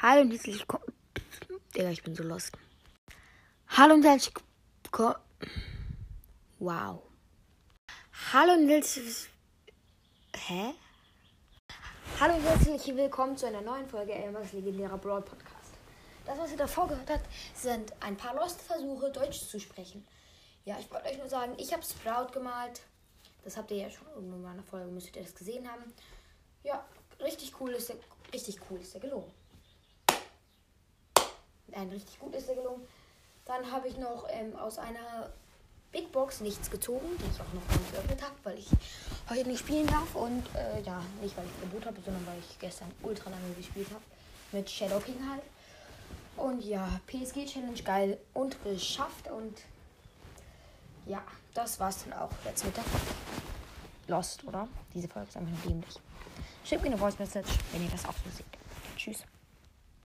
Hallo und herzlich willkommen. Digga, ich bin so lost. Hallo und herzlich willkommen. Wow. Hallo und herzlich. Hä? Hallo und herzlich willkommen zu einer neuen Folge Elmers legendärer Broad Podcast. Das, was ihr davor gehört habt, sind ein paar Lost-Versuche, Deutsch zu sprechen. Ja, ich wollte euch nur sagen, ich habe Sprout gemalt. Das habt ihr ja schon irgendwann in meiner Folge, müsstet ihr das gesehen haben. Ja, richtig cool ist der, richtig cool ist der gelungen. Nein, richtig gut ist der gelungen. Dann habe ich noch ähm, aus einer Big Box nichts gezogen, die ich auch noch gar nicht geöffnet habe, weil ich heute nicht spielen darf. Und äh, ja, nicht weil ich Gebot habe, sondern weil ich gestern ultra lange gespielt habe. Mit Shadow King halt. Und ja, PSG Challenge geil und geschafft. Und ja, das war's dann auch jetzt mit der. Lost, oder? Diese Folge ist einfach nur dämlich. Schreibt mir eine Voice Message, wenn ihr das auch so seht.